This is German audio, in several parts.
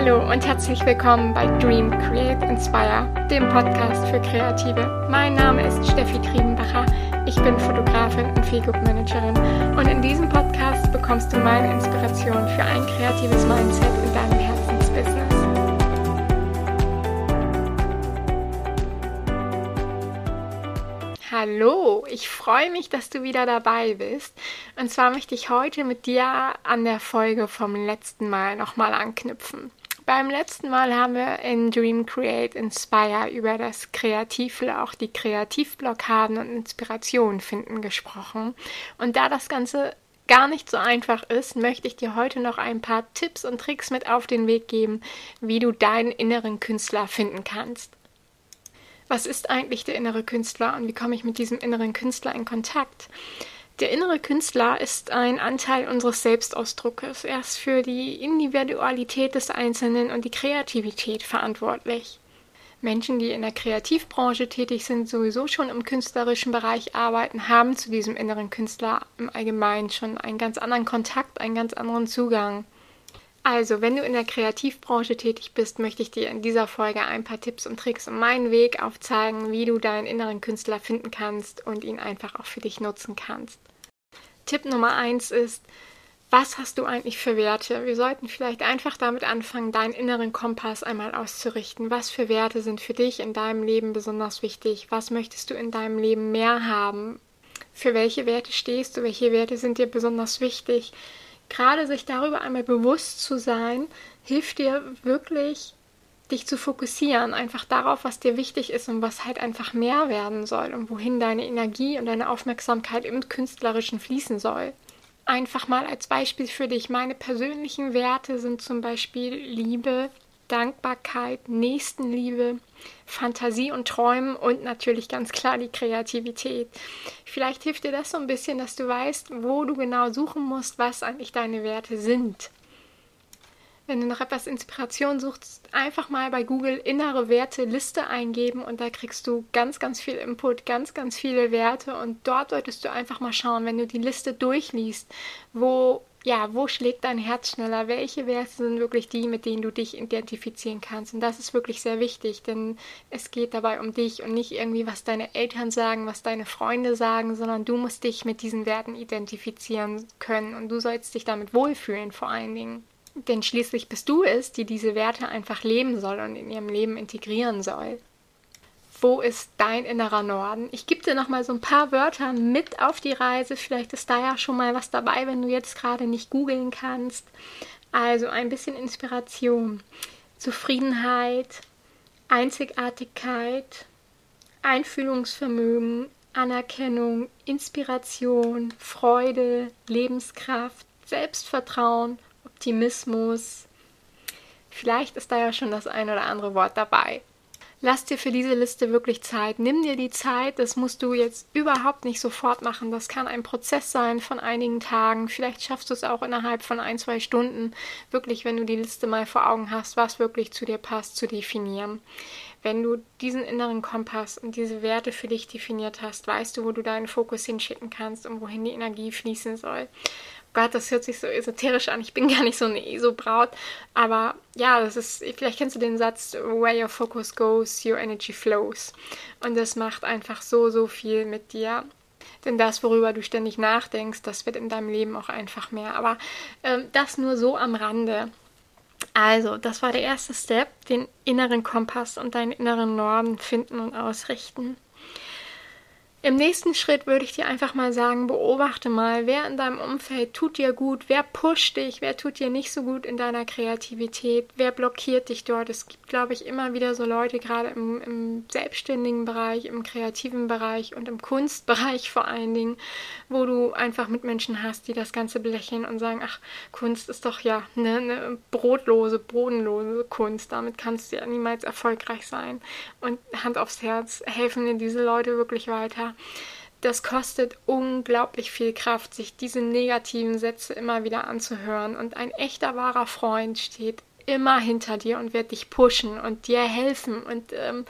Hallo und herzlich willkommen bei Dream, Create, Inspire, dem Podcast für Kreative. Mein Name ist Steffi Triebenbacher. Ich bin Fotografin und Feelgood Managerin und in diesem Podcast bekommst du meine Inspiration für ein kreatives Mindset in deinem Herzensbusiness. Hallo, ich freue mich, dass du wieder dabei bist. Und zwar möchte ich heute mit dir an der Folge vom letzten Mal nochmal anknüpfen. Beim letzten Mal haben wir in Dream Create Inspire über das Kreative, auch die Kreativblockaden und Inspiration finden gesprochen. Und da das Ganze gar nicht so einfach ist, möchte ich dir heute noch ein paar Tipps und Tricks mit auf den Weg geben, wie du deinen inneren Künstler finden kannst. Was ist eigentlich der innere Künstler und wie komme ich mit diesem inneren Künstler in Kontakt? Der innere Künstler ist ein Anteil unseres Selbstausdruckes. Er ist für die Individualität des Einzelnen und die Kreativität verantwortlich. Menschen, die in der Kreativbranche tätig sind, sowieso schon im künstlerischen Bereich arbeiten, haben zu diesem inneren Künstler im Allgemeinen schon einen ganz anderen Kontakt, einen ganz anderen Zugang. Also, wenn du in der Kreativbranche tätig bist, möchte ich dir in dieser Folge ein paar Tipps und Tricks und meinen Weg aufzeigen, wie du deinen inneren Künstler finden kannst und ihn einfach auch für dich nutzen kannst. Tipp Nummer eins ist, was hast du eigentlich für Werte? Wir sollten vielleicht einfach damit anfangen, deinen inneren Kompass einmal auszurichten. Was für Werte sind für dich in deinem Leben besonders wichtig? Was möchtest du in deinem Leben mehr haben? Für welche Werte stehst du? Welche Werte sind dir besonders wichtig? Gerade sich darüber einmal bewusst zu sein, hilft dir wirklich, dich zu fokussieren, einfach darauf, was dir wichtig ist und was halt einfach mehr werden soll und wohin deine Energie und deine Aufmerksamkeit im Künstlerischen fließen soll. Einfach mal als Beispiel für dich. Meine persönlichen Werte sind zum Beispiel Liebe, Dankbarkeit, Nächstenliebe, Fantasie und Träumen und natürlich ganz klar die Kreativität. Vielleicht hilft dir das so ein bisschen, dass du weißt, wo du genau suchen musst, was eigentlich deine Werte sind. Wenn du noch etwas Inspiration suchst, einfach mal bei Google innere Werte Liste eingeben und da kriegst du ganz, ganz viel Input, ganz, ganz viele Werte und dort solltest du einfach mal schauen, wenn du die Liste durchliest, wo ja, wo schlägt dein Herz schneller? Welche Werte sind wirklich die, mit denen du dich identifizieren kannst? Und das ist wirklich sehr wichtig, denn es geht dabei um dich und nicht irgendwie, was deine Eltern sagen, was deine Freunde sagen, sondern du musst dich mit diesen Werten identifizieren können und du sollst dich damit wohlfühlen vor allen Dingen. Denn schließlich bist du es, die diese Werte einfach leben soll und in ihrem Leben integrieren soll wo ist dein innerer Norden? Ich gebe dir noch mal so ein paar Wörter mit auf die Reise. Vielleicht ist da ja schon mal was dabei, wenn du jetzt gerade nicht googeln kannst. Also ein bisschen Inspiration, Zufriedenheit, Einzigartigkeit, Einfühlungsvermögen, Anerkennung, Inspiration, Freude, Lebenskraft, Selbstvertrauen, Optimismus. Vielleicht ist da ja schon das ein oder andere Wort dabei. Lass dir für diese Liste wirklich Zeit. Nimm dir die Zeit. Das musst du jetzt überhaupt nicht sofort machen. Das kann ein Prozess sein von einigen Tagen. Vielleicht schaffst du es auch innerhalb von ein, zwei Stunden, wirklich, wenn du die Liste mal vor Augen hast, was wirklich zu dir passt, zu definieren. Wenn du diesen inneren Kompass und diese Werte für dich definiert hast, weißt du, wo du deinen Fokus hinschicken kannst und wohin die Energie fließen soll. Gott, das hört sich so esoterisch an. Ich bin gar nicht so eine ESO-Braut. Aber ja, das ist, vielleicht kennst du den Satz, where your focus goes, your energy flows. Und das macht einfach so, so viel mit dir. Denn das, worüber du ständig nachdenkst, das wird in deinem Leben auch einfach mehr. Aber ähm, das nur so am Rande. Also, das war der erste Step, den inneren Kompass und deinen inneren Norden finden und ausrichten. Im nächsten Schritt würde ich dir einfach mal sagen, beobachte mal, wer in deinem Umfeld tut dir gut, wer pusht dich, wer tut dir nicht so gut in deiner Kreativität, wer blockiert dich dort. Es gibt, glaube ich, immer wieder so Leute, gerade im, im selbstständigen Bereich, im kreativen Bereich und im Kunstbereich vor allen Dingen, wo du einfach mit Menschen hast, die das Ganze belächeln und sagen, ach, Kunst ist doch ja eine, eine brotlose, bodenlose Kunst, damit kannst du ja niemals erfolgreich sein. Und Hand aufs Herz, helfen dir diese Leute wirklich weiter? Das kostet unglaublich viel Kraft, sich diese negativen Sätze immer wieder anzuhören. Und ein echter wahrer Freund steht immer hinter dir und wird dich pushen und dir helfen und ähm,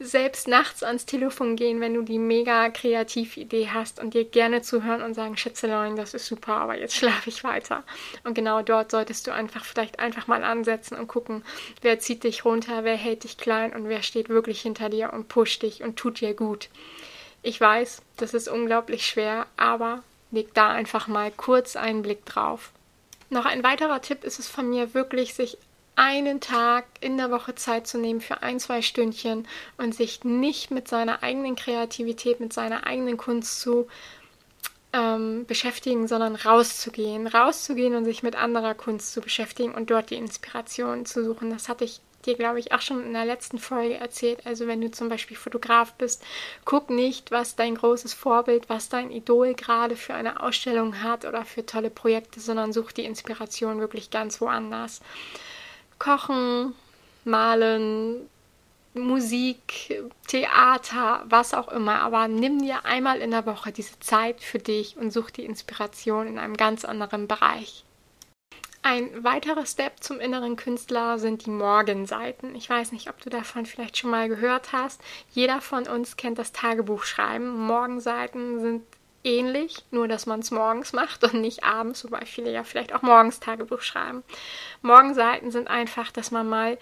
selbst nachts ans Telefon gehen, wenn du die mega Kreativ-Idee hast und dir gerne zuhören und sagen, Schätzelein, das ist super, aber jetzt schlafe ich weiter. Und genau dort solltest du einfach vielleicht einfach mal ansetzen und gucken, wer zieht dich runter, wer hält dich klein und wer steht wirklich hinter dir und pusht dich und tut dir gut. Ich weiß, das ist unglaublich schwer, aber leg da einfach mal kurz einen Blick drauf. Noch ein weiterer Tipp ist es von mir wirklich, sich einen Tag in der Woche Zeit zu nehmen für ein, zwei Stündchen und sich nicht mit seiner eigenen Kreativität, mit seiner eigenen Kunst zu ähm, beschäftigen, sondern rauszugehen. Rauszugehen und sich mit anderer Kunst zu beschäftigen und dort die Inspiration zu suchen. Das hatte ich dir, glaube ich, auch schon in der letzten Folge erzählt. Also wenn du zum Beispiel Fotograf bist, guck nicht, was dein großes Vorbild, was dein Idol gerade für eine Ausstellung hat oder für tolle Projekte, sondern such die Inspiration wirklich ganz woanders. Kochen, malen, Musik, Theater, was auch immer. Aber nimm dir einmal in der Woche diese Zeit für dich und such die Inspiration in einem ganz anderen Bereich. Ein weiterer Step zum inneren Künstler sind die Morgenseiten. Ich weiß nicht, ob du davon vielleicht schon mal gehört hast. Jeder von uns kennt das Tagebuchschreiben. Morgenseiten sind ähnlich, nur dass man es morgens macht und nicht abends, wobei viele ja vielleicht auch morgens Tagebuch schreiben. Morgenseiten sind einfach, dass man mal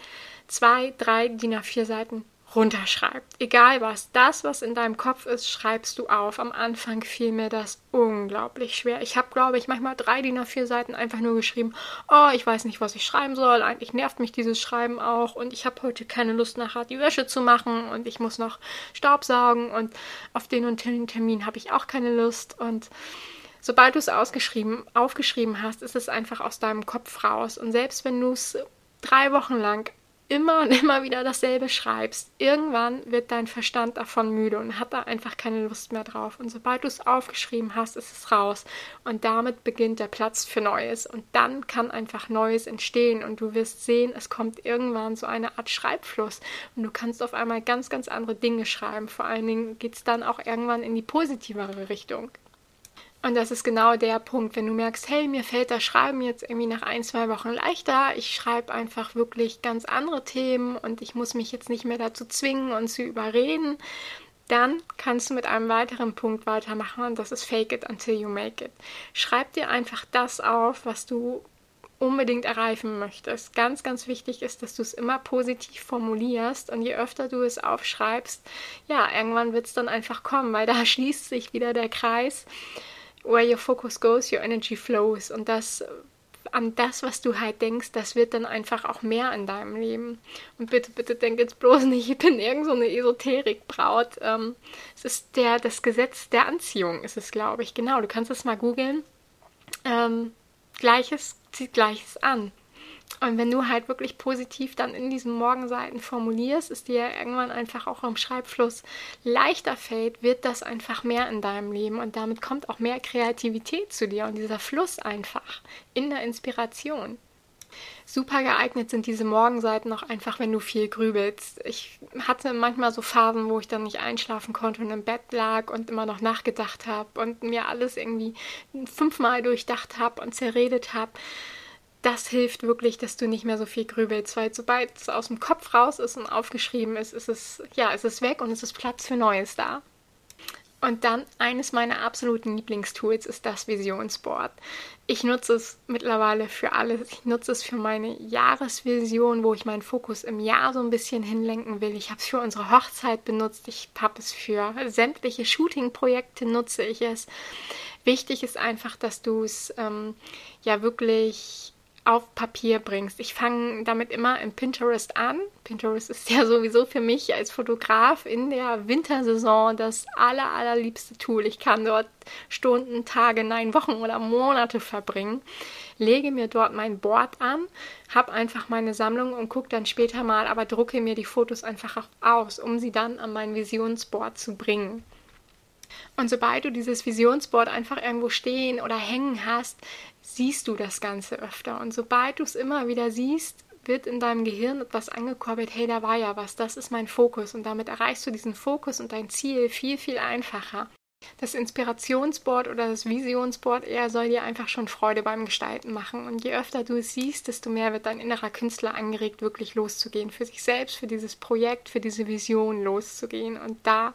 zwei, drei DIN A4 Seiten runterschreibt. Egal was, das, was in deinem Kopf ist, schreibst du auf. Am Anfang fiel mir das unglaublich schwer. Ich habe, glaube ich, manchmal drei DIN A4 Seiten einfach nur geschrieben, oh, ich weiß nicht, was ich schreiben soll. Eigentlich nervt mich dieses Schreiben auch und ich habe heute keine Lust nachher die Wäsche zu machen und ich muss noch Staub saugen und auf den und den Termin habe ich auch keine Lust und sobald du es ausgeschrieben, aufgeschrieben hast, ist es einfach aus deinem Kopf raus. Und selbst wenn du es drei Wochen lang immer und immer wieder dasselbe schreibst, irgendwann wird dein Verstand davon müde und hat da einfach keine Lust mehr drauf. Und sobald du es aufgeschrieben hast, ist es raus. Und damit beginnt der Platz für Neues. Und dann kann einfach Neues entstehen. Und du wirst sehen, es kommt irgendwann so eine Art Schreibfluss. Und du kannst auf einmal ganz, ganz andere Dinge schreiben. Vor allen Dingen geht es dann auch irgendwann in die positivere Richtung. Und das ist genau der Punkt, wenn du merkst, hey, mir fällt das Schreiben jetzt irgendwie nach ein, zwei Wochen leichter. Ich schreibe einfach wirklich ganz andere Themen und ich muss mich jetzt nicht mehr dazu zwingen und zu überreden. Dann kannst du mit einem weiteren Punkt weitermachen und das ist Fake it until you make it. Schreib dir einfach das auf, was du unbedingt erreichen möchtest. Ganz, ganz wichtig ist, dass du es immer positiv formulierst und je öfter du es aufschreibst, ja, irgendwann wird es dann einfach kommen, weil da schließt sich wieder der Kreis where your focus goes, your energy flows. Und das an das, was du halt denkst, das wird dann einfach auch mehr in deinem Leben. Und bitte, bitte denk jetzt bloß nicht, ich bin irgend so eine Esoterikbraut. Ähm, es ist der, das Gesetz der Anziehung, ist es, glaube ich. Genau, du kannst es mal googeln. Ähm, Gleiches zieht Gleiches an. Und wenn du halt wirklich positiv dann in diesen Morgenseiten formulierst, es dir irgendwann einfach auch im Schreibfluss leichter fällt, wird das einfach mehr in deinem Leben und damit kommt auch mehr Kreativität zu dir und dieser Fluss einfach in der Inspiration. Super geeignet sind diese Morgenseiten auch einfach, wenn du viel grübelst. Ich hatte manchmal so Phasen, wo ich dann nicht einschlafen konnte und im Bett lag und immer noch nachgedacht habe und mir alles irgendwie fünfmal durchdacht habe und zerredet habe das hilft wirklich, dass du nicht mehr so viel grübelst, weil sobald es aus dem Kopf raus ist und aufgeschrieben ist, ist es, ja, ist es weg und es ist Platz für Neues da. Und dann eines meiner absoluten Lieblingstools ist das Visionsboard. Ich nutze es mittlerweile für alles. Ich nutze es für meine Jahresvision, wo ich meinen Fokus im Jahr so ein bisschen hinlenken will. Ich habe es für unsere Hochzeit benutzt. Ich habe es für sämtliche Shooting-Projekte nutze ich es. Wichtig ist einfach, dass du es ähm, ja wirklich auf Papier bringst. Ich fange damit immer in Pinterest an. Pinterest ist ja sowieso für mich als Fotograf in der Wintersaison das aller, allerliebste Tool. Ich kann dort Stunden, Tage, nein, Wochen oder Monate verbringen. Lege mir dort mein Board an, habe einfach meine Sammlung und gucke dann später mal, aber drucke mir die Fotos einfach auch aus, um sie dann an mein Visionsboard zu bringen. Und sobald du dieses Visionsboard einfach irgendwo stehen oder hängen hast, siehst du das Ganze öfter. Und sobald du es immer wieder siehst, wird in deinem Gehirn etwas angekurbelt, hey, da war ja was, das ist mein Fokus. Und damit erreichst du diesen Fokus und dein Ziel viel, viel einfacher. Das Inspirationsboard oder das Visionsboard eher soll dir einfach schon Freude beim Gestalten machen. Und je öfter du es siehst, desto mehr wird dein innerer Künstler angeregt, wirklich loszugehen. Für sich selbst, für dieses Projekt, für diese Vision loszugehen. Und da,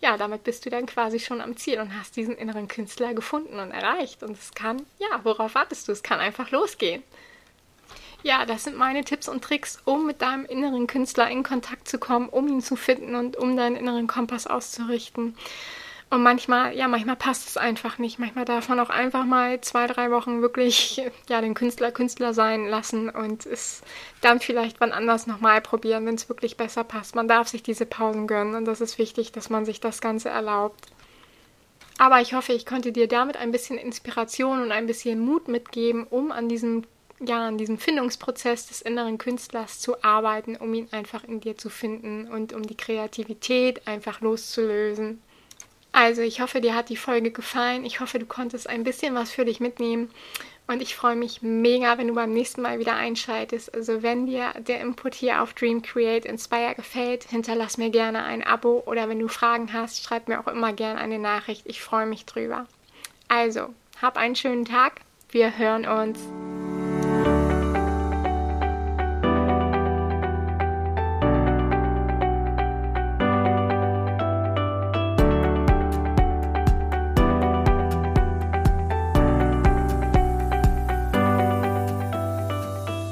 ja, damit bist du dann quasi schon am Ziel und hast diesen inneren Künstler gefunden und erreicht. Und es kann, ja, worauf wartest du? Es kann einfach losgehen. Ja, das sind meine Tipps und Tricks, um mit deinem inneren Künstler in Kontakt zu kommen, um ihn zu finden und um deinen inneren Kompass auszurichten. Und manchmal, ja, manchmal passt es einfach nicht. Manchmal darf man auch einfach mal zwei, drei Wochen wirklich, ja, den Künstler Künstler sein lassen und es dann vielleicht wann anders nochmal probieren, wenn es wirklich besser passt. Man darf sich diese Pausen gönnen und das ist wichtig, dass man sich das Ganze erlaubt. Aber ich hoffe, ich konnte dir damit ein bisschen Inspiration und ein bisschen Mut mitgeben, um an diesem ja, an diesem Findungsprozess des inneren Künstlers zu arbeiten, um ihn einfach in dir zu finden und um die Kreativität einfach loszulösen. Also ich hoffe, dir hat die Folge gefallen. Ich hoffe, du konntest ein bisschen was für dich mitnehmen. Und ich freue mich mega, wenn du beim nächsten Mal wieder einschaltest. Also wenn dir der Input hier auf Dream Create Inspire gefällt, hinterlass mir gerne ein Abo oder wenn du Fragen hast, schreib mir auch immer gerne eine Nachricht. Ich freue mich drüber. Also, hab einen schönen Tag. Wir hören uns.